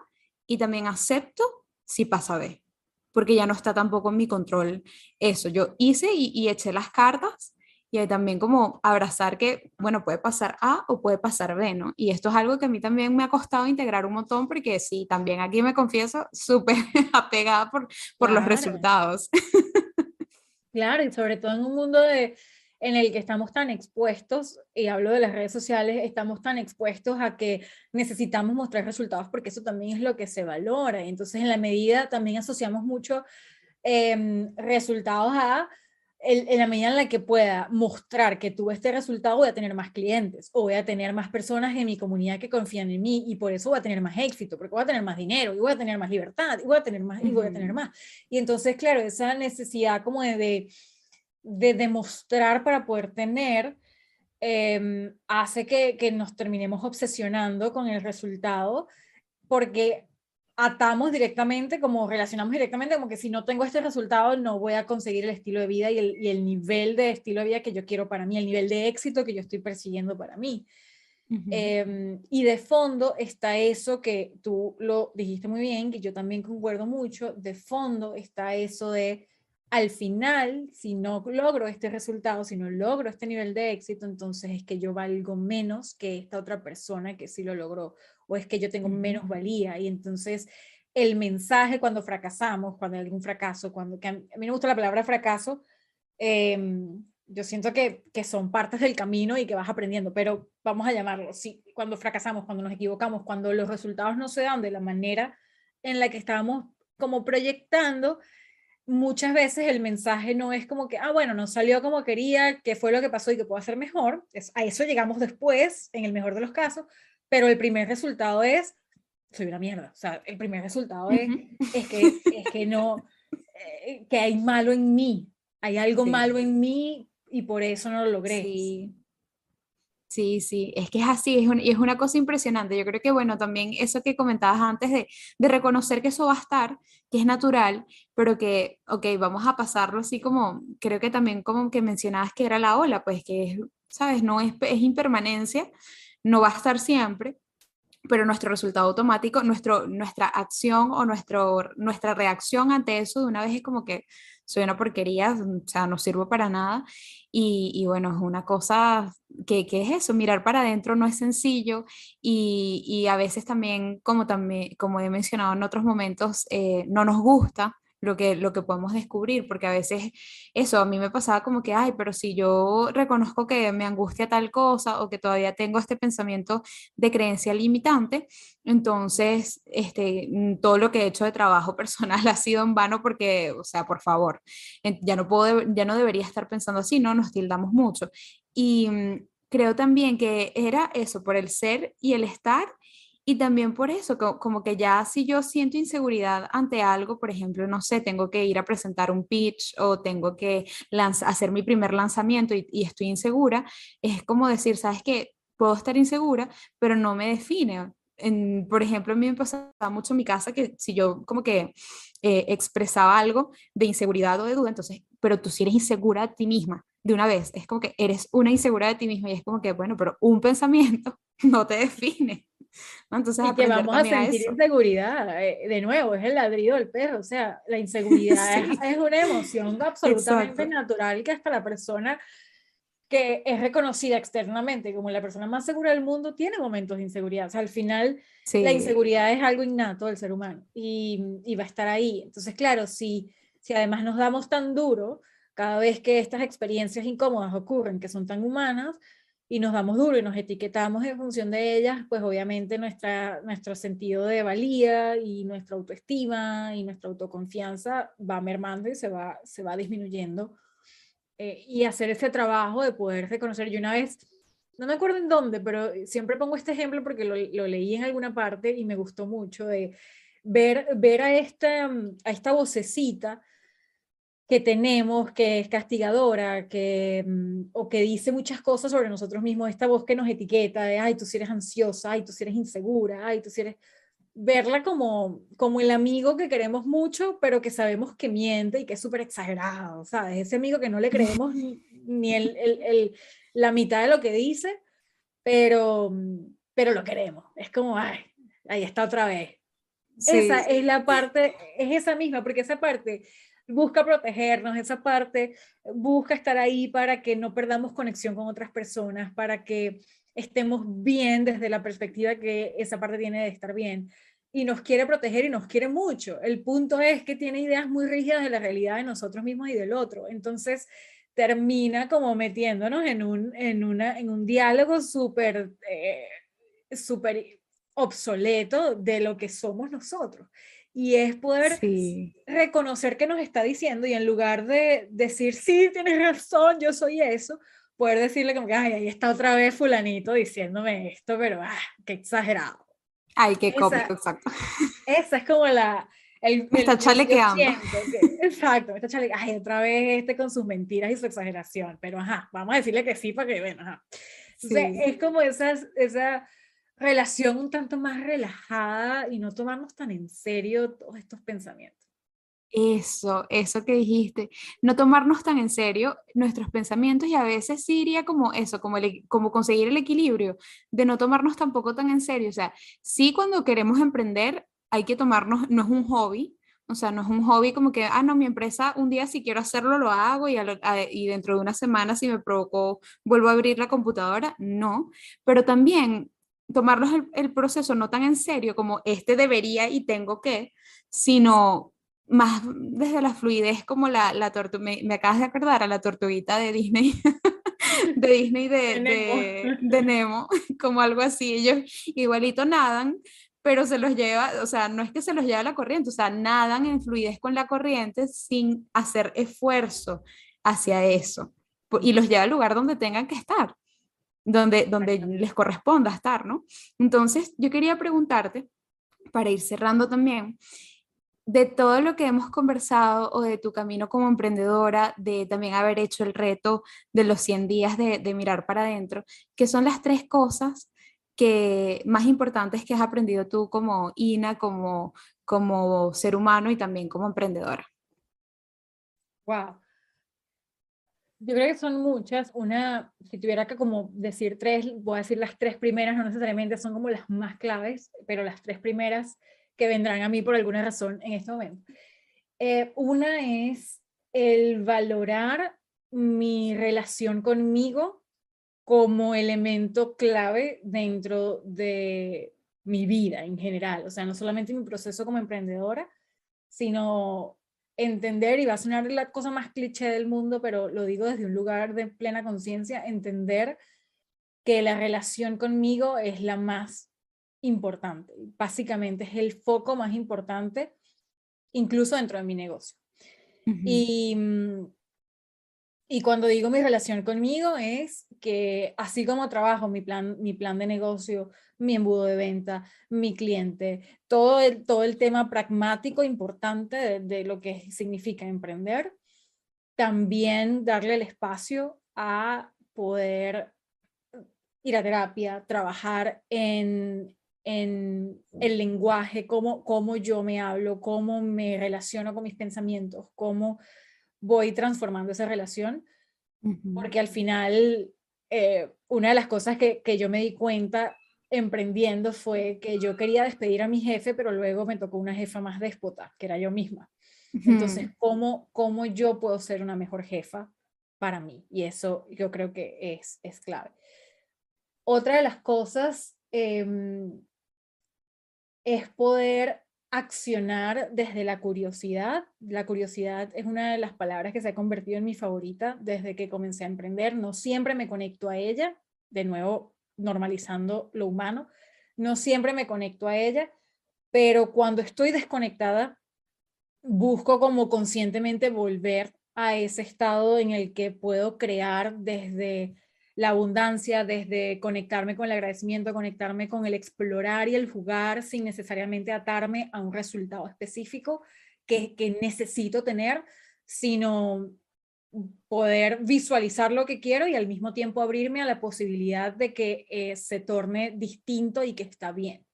[SPEAKER 1] y también acepto si pasa B porque ya no está tampoco en mi control eso. Yo hice y, eché las cartas y hay también como abrazar que, bueno, puede pasar A o puede pasar B, ¿no? Y esto es algo que a mí también me ha costado integrar un montón porque sí, también aquí me confieso súper apegada por, por los resultados.
[SPEAKER 2] Claro, y sobre todo en un mundo de, en el que estamos tan expuestos, y hablo de las redes sociales, estamos tan expuestos a que necesitamos mostrar resultados porque eso también es lo que se valora. Entonces, en la medida también asociamos mucho em, resultados a, en la medida en la que pueda mostrar que tuve este resultado, voy a tener más clientes o voy a tener más personas en mi comunidad que confían en mí y por eso voy a tener más éxito, porque voy a tener más dinero y voy a tener más libertad y voy a tener más y voy a tener más. Y entonces, claro, esa necesidad como de de demostrar para poder tener, em, hace que, nos terminemos obsesionando con el resultado, porque atamos directamente, como relacionamos directamente, como que si no tengo este resultado, no voy a conseguir el estilo de vida y el, y el nivel de estilo de vida que yo quiero para mí, el nivel de éxito que yo estoy persiguiendo para mí. Em, y de fondo está eso que tú lo dijiste muy bien, que yo también concuerdo mucho, de fondo está eso de, al final, si no logro este resultado, si no logro este nivel de éxito, entonces es que yo valgo menos que esta otra persona que sí lo logró, o es que yo tengo menos valía. Y entonces el mensaje cuando fracasamos, cuando hay algún fracaso, cuando, que a mí me gusta la palabra fracaso, eh, yo siento que, que, son partes del camino y que vas aprendiendo, pero vamos a llamarlo, sí, cuando fracasamos, cuando nos equivocamos, cuando los resultados no se dan de la manera en la que estábamos como proyectando, muchas veces el mensaje no es como que, ah, bueno, no salió como quería, qué fue lo que pasó y que puedo hacer mejor, es, a eso llegamos después, en el mejor de los casos, pero el primer resultado es, soy una mierda, o sea, el primer resultado es, es, que, es que no, eh, que hay malo en mí, hay algo malo en mí y por eso no lo logré.
[SPEAKER 1] Sí. Sí, sí, es que es así, es y es una cosa impresionante. Yo creo que, bueno, también eso que comentabas antes de, de, reconocer que eso va a estar, que es natural, pero que, ok, vamos a pasarlo así como, creo que también como que mencionabas que era la ola, pues que es, ¿sabes? No es, es impermanencia, no va a estar siempre, pero nuestro resultado automático, nuestro, nuestra acción o nuestro, nuestra reacción ante eso de una vez es como que soy una porquería, o sea, no sirvo para nada. Y, bueno, es una cosa que, que, es eso, mirar para adentro no es sencillo y, y, a veces también, como, también, como he mencionado en otros momentos, eh, no nos gusta lo que, lo que podemos descubrir, porque a veces eso a mí me pasaba como que, ay, pero si yo reconozco que me angustia tal cosa o que todavía tengo este pensamiento de creencia limitante, entonces este, mm, todo lo que he hecho de trabajo personal ha sido en vano porque, o sea, por favor, ya no, puedo, ya no debería estar pensando así, ¿no? Nos tildamos mucho. Y mm, creo también que era eso, por el ser y el estar y también por eso, como que ya si yo siento inseguridad ante algo, por ejemplo, no sé, tengo que ir a presentar un pitch o tengo que hacer mi primer lanzamiento y, estoy insegura, es como decir, sabes que puedo estar insegura, pero no me define. Por ejemplo, a mí me pasaba mucho en mi casa que si yo como que eh, expresaba algo de inseguridad o de duda, entonces, pero tú si eres insegura de ti misma, de una vez, es como que eres una insegura de ti misma y es como que, bueno, pero un pensamiento no te define.
[SPEAKER 2] Entonces, y que vamos a sentir inseguridad, eh, de nuevo, es el ladrido del perro, o sea, la inseguridad es, una emoción absolutamente natural que hasta la persona que es reconocida externamente como la persona más segura del mundo tiene momentos de inseguridad, o sea, al final la inseguridad es algo innato del ser humano y, y va a estar ahí. Entonces, claro, si, si además nos damos tan duro cada vez que estas experiencias incómodas ocurren, que son tan humanas, y nos damos duro y nos etiquetamos en función de ellas, pues obviamente nuestra, nuestro sentido de valía y nuestra autoestima y nuestra autoconfianza va mermando y se va, se va disminuyendo. Eh, y hacer ese trabajo de poder reconocer, yo una vez, no me acuerdo en dónde, pero siempre pongo este ejemplo porque lo, lo leí en alguna parte y me gustó mucho, de ver, ver a, esta, a esta vocecita que tenemos, que es castigadora, que, mm, o que dice muchas cosas sobre nosotros mismos, esta voz que nos etiqueta de, ay, tú si eres ansiosa, ay, tú si eres insegura, ay, tú si eres... Verla como, como el amigo que queremos mucho, pero que sabemos que miente y que es súper exagerado, ¿sabes? Ese amigo que no le creemos ni, el, el, el, la mitad de lo que dice, pero, pero lo queremos. Es como, ay, ahí está otra vez. esa es la parte, es esa misma, porque esa parte busca protegernos, esa parte busca estar ahí para que no perdamos conexión con otras personas, para que estemos bien desde la perspectiva que esa parte tiene de estar bien. Y nos quiere proteger y nos quiere mucho. El punto es que tiene ideas muy rígidas de la realidad de nosotros mismos y del otro. Entonces termina como metiéndonos en un, en una, en un diálogo súper, eh, súper obsoleto de lo que somos nosotros y es poder reconocer que nos está diciendo y en lugar de decir, sí, tienes razón, yo soy eso, poder decirle como que, ay, ahí está otra vez fulanito diciéndome esto, pero, ah, qué exagerado.
[SPEAKER 1] Ay, qué cómico, exacto.
[SPEAKER 2] Esa es como la... El,
[SPEAKER 1] me está chalequeando.
[SPEAKER 2] exacto, me está chalequeando. Ay, otra vez este con sus mentiras y su exageración, pero ajá, vamos a decirle que sí para que, bueno, ajá. Entonces, es como esas, esa relación un tanto más relajada y no tomarnos tan en serio todos estos pensamientos.
[SPEAKER 1] Eso, eso que dijiste, no tomarnos tan en serio nuestros pensamientos y a veces sí iría como eso, como, conseguir el equilibrio, de no tomarnos tampoco tan en serio. O sea, sí cuando queremos emprender hay que tomarnos, no es un hobby, o sea, no es un hobby como que, ah, no, mi empresa un día si quiero hacerlo lo hago y, y dentro de una semana si me provocó vuelvo a abrir la computadora, no, pero también tomarnos el, el proceso no tan en serio como este debería y tengo que, sino más desde la fluidez como la, la tortuga, me, me, acabas de acordar a la tortuguita de Disney, de Disney de, de, de, Nemo, como algo así, ellos igualito nadan, pero se los lleva, o sea, no es que se los lleva la corriente, o sea, nadan en fluidez con la corriente sin hacer esfuerzo hacia eso, y los lleva al lugar donde tengan que estar, donde, donde les corresponda estar, ¿no? Entonces, yo quería preguntarte, para ir cerrando también, de todo lo que hemos conversado o de tu camino como emprendedora, de también haber hecho el reto de los 100 días de, mirar para adentro, ¿qué son las tres cosas que más importantes que has aprendido tú como Ina, como, como ser humano y también como emprendedora?
[SPEAKER 2] Wow. Yo creo que son muchas. Una, si tuviera que como decir tres, voy a decir las tres primeras, no necesariamente son como las más claves, pero las tres primeras que vendrán a mí por alguna razón en este momento. Eh, una es el valorar mi relación conmigo como elemento clave dentro de mi vida en general. O sea, no solamente mi proceso como emprendedora, sino entender, y va a sonar la cosa más cliché del mundo, pero lo digo desde un lugar de plena conciencia, entender que la relación conmigo es la más importante. Básicamente es el foco más importante, incluso dentro de mi negocio. y, y cuando digo mi relación conmigo es que así como trabajo mi plan, mi plan de negocio, mi embudo de venta, mi cliente, todo el, todo el tema pragmático importante de, de lo que significa emprender, también darle el espacio a poder ir a terapia, trabajar en, en el lenguaje, cómo, cómo yo me hablo, cómo me relaciono con mis pensamientos, cómo voy transformando esa relación, porque al final eh, una de las cosas que, que, yo me di cuenta emprendiendo fue que yo quería despedir a mi jefe, pero luego me tocó una jefa más déspota, que era yo misma. Entonces, ¿cómo, ¿cómo yo puedo ser una mejor jefa para mí? Y eso yo creo que es, es clave. Otra de las cosas em, es poder accionar desde la curiosidad. La curiosidad es una de las palabras que se ha convertido en mi favorita desde que comencé a emprender. No siempre me conecto a ella, de nuevo normalizando lo humano, no siempre me conecto a ella, pero cuando estoy desconectada, busco como conscientemente volver a ese estado en el que puedo crear desde la abundancia, desde conectarme con el agradecimiento, conectarme con el explorar y el jugar sin necesariamente atarme a un resultado específico que, que necesito tener, sino poder visualizar lo que quiero y al mismo tiempo abrirme a la posibilidad de que eh, se torne distinto y que está bien.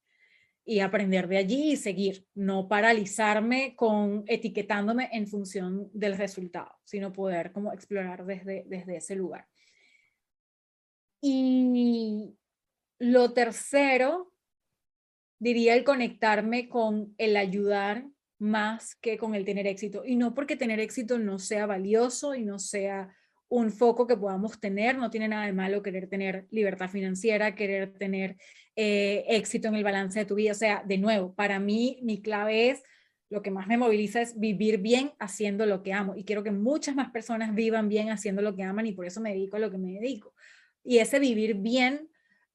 [SPEAKER 2] Y aprender de allí y seguir, no paralizarme con etiquetándome en función del resultado, sino poder como explorar desde, desde ese lugar. Y lo tercero, diría el conectarme con el ayudar más que con el tener éxito. Y no porque tener éxito no sea valioso y no sea un foco que podamos tener, no tiene nada de malo querer tener libertad financiera, querer tener eh, éxito en el balance de tu vida. O sea, de nuevo, para mí mi clave es, lo que más me moviliza es vivir bien haciendo lo que amo. Y quiero que muchas más personas vivan bien haciendo lo que aman y por eso me dedico a lo que me dedico y ese vivir bien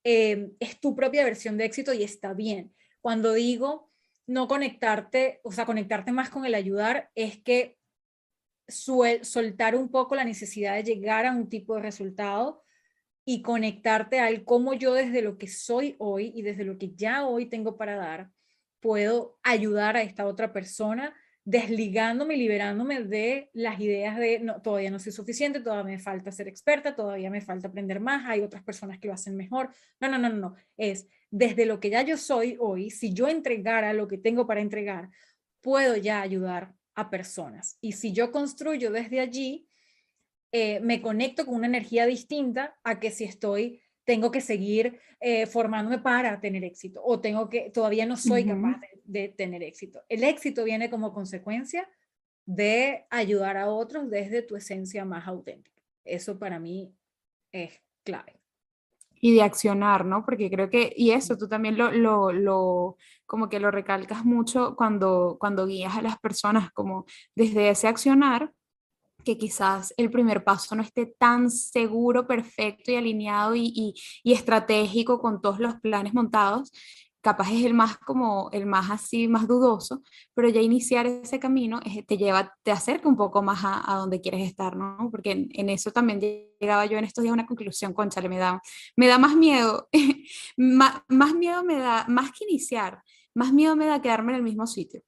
[SPEAKER 2] eh, es tu propia versión de éxito y está bien. Cuando digo no conectarte, o sea, conectarte más con el ayudar, es que soltar un poco la necesidad de llegar a un tipo de resultado y conectarte al cómo yo desde lo que soy hoy y desde lo que ya hoy tengo para dar, puedo ayudar a esta otra persona desligándome y liberándome de las ideas de no, todavía no soy suficiente, todavía me falta ser experta, todavía me falta aprender más, hay otras personas que lo hacen mejor. No, no, no, no, es desde lo que ya yo soy hoy, si yo entregara lo que tengo para entregar, puedo ya ayudar a personas. Y si yo construyo desde allí, eh, me conecto con una energía distinta a que si estoy tengo que seguir eh, formándome para tener éxito o tengo que, todavía no soy capaz de, tener éxito. El éxito viene como consecuencia de ayudar a otros desde tu esencia más auténtica. Eso para mí es clave.
[SPEAKER 1] Y de accionar, ¿no? Porque creo que, y eso tú también lo, lo, lo, como que lo recalcas mucho cuando, cuando guías a las personas, como desde ese accionar, que quizás el primer paso no esté tan seguro, perfecto y alineado y, estratégico con todos los planes montados, capaz es el más como el más así, más dudoso, pero ya iniciar ese camino te lleva, te acerca un poco más a, donde quieres estar, ¿no? Porque en, eso también llegaba yo en estos días a una conclusión, conchale, me da, me da más miedo, más, más miedo me da, más que iniciar, más miedo me da quedarme en el mismo sitio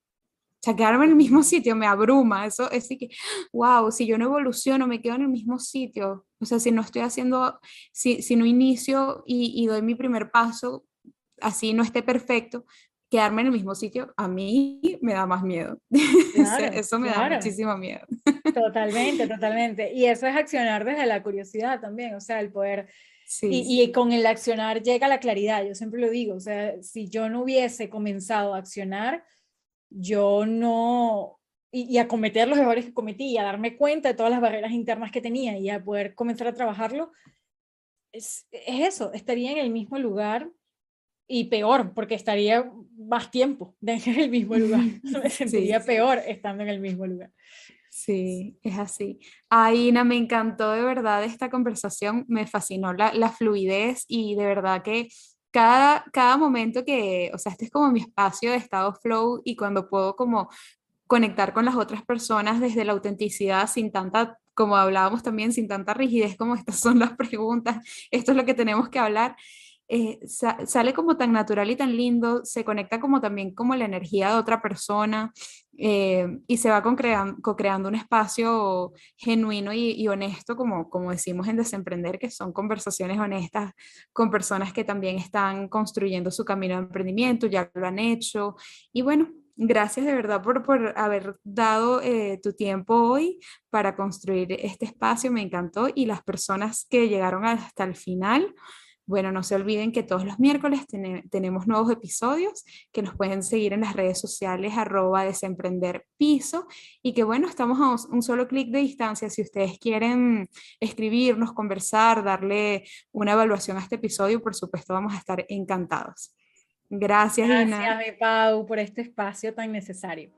[SPEAKER 1] sea, quedarme en el mismo sitio me abruma, eso es que, wow, si yo no evoluciono, me quedo en el mismo sitio, o sea, si no estoy haciendo, si, si no inicio y, doy mi primer paso, así no esté perfecto, quedarme en el mismo sitio, a mí me da más miedo. eso me da muchísimo miedo.
[SPEAKER 2] Totalmente, totalmente. Y eso es accionar desde la curiosidad también, o sea, el poder... Y, y, con el accionar llega la claridad, yo siempre lo digo, o sea, si yo no hubiese comenzado a accionar, yo no, y, a cometer los errores que cometí, y a darme cuenta de todas las barreras internas que tenía y a poder comenzar a trabajarlo, es, es eso, estaría en el mismo lugar y peor, porque estaría más tiempo en el mismo lugar. Me sentiría peor estando en el mismo lugar.
[SPEAKER 1] Sí, es así. Aina, me encantó de verdad esta conversación, me fascinó la, la fluidez y de verdad que cada, cada momento que, o sea, este es como mi espacio de estado flow y cuando puedo como conectar con las otras personas desde la autenticidad sin tanta, como hablábamos también, sin tanta rigidez como estas son las preguntas, esto es lo que tenemos que hablar. Eh, sale como tan natural y tan lindo, se conecta como también como la energía de otra persona eh, y se va co-creando un espacio genuino y, honesto, como, como decimos en Desemprender, que son conversaciones honestas con personas que también están construyendo su camino de emprendimiento, ya lo han hecho. Y bueno, gracias de verdad por, por haber dado eh, tu tiempo hoy para construir este espacio, me encantó y las personas que llegaron hasta el final. Bueno, no se olviden que todos los miércoles tenemos nuevos episodios que nos pueden seguir en las redes sociales arroba desemprender piso y que bueno, estamos a un solo clic de distancia. Si ustedes quieren escribirnos, conversar, darle una evaluación a este episodio, por supuesto vamos a estar encantados. Gracias,
[SPEAKER 2] Gracias, Pau, por este espacio tan necesario.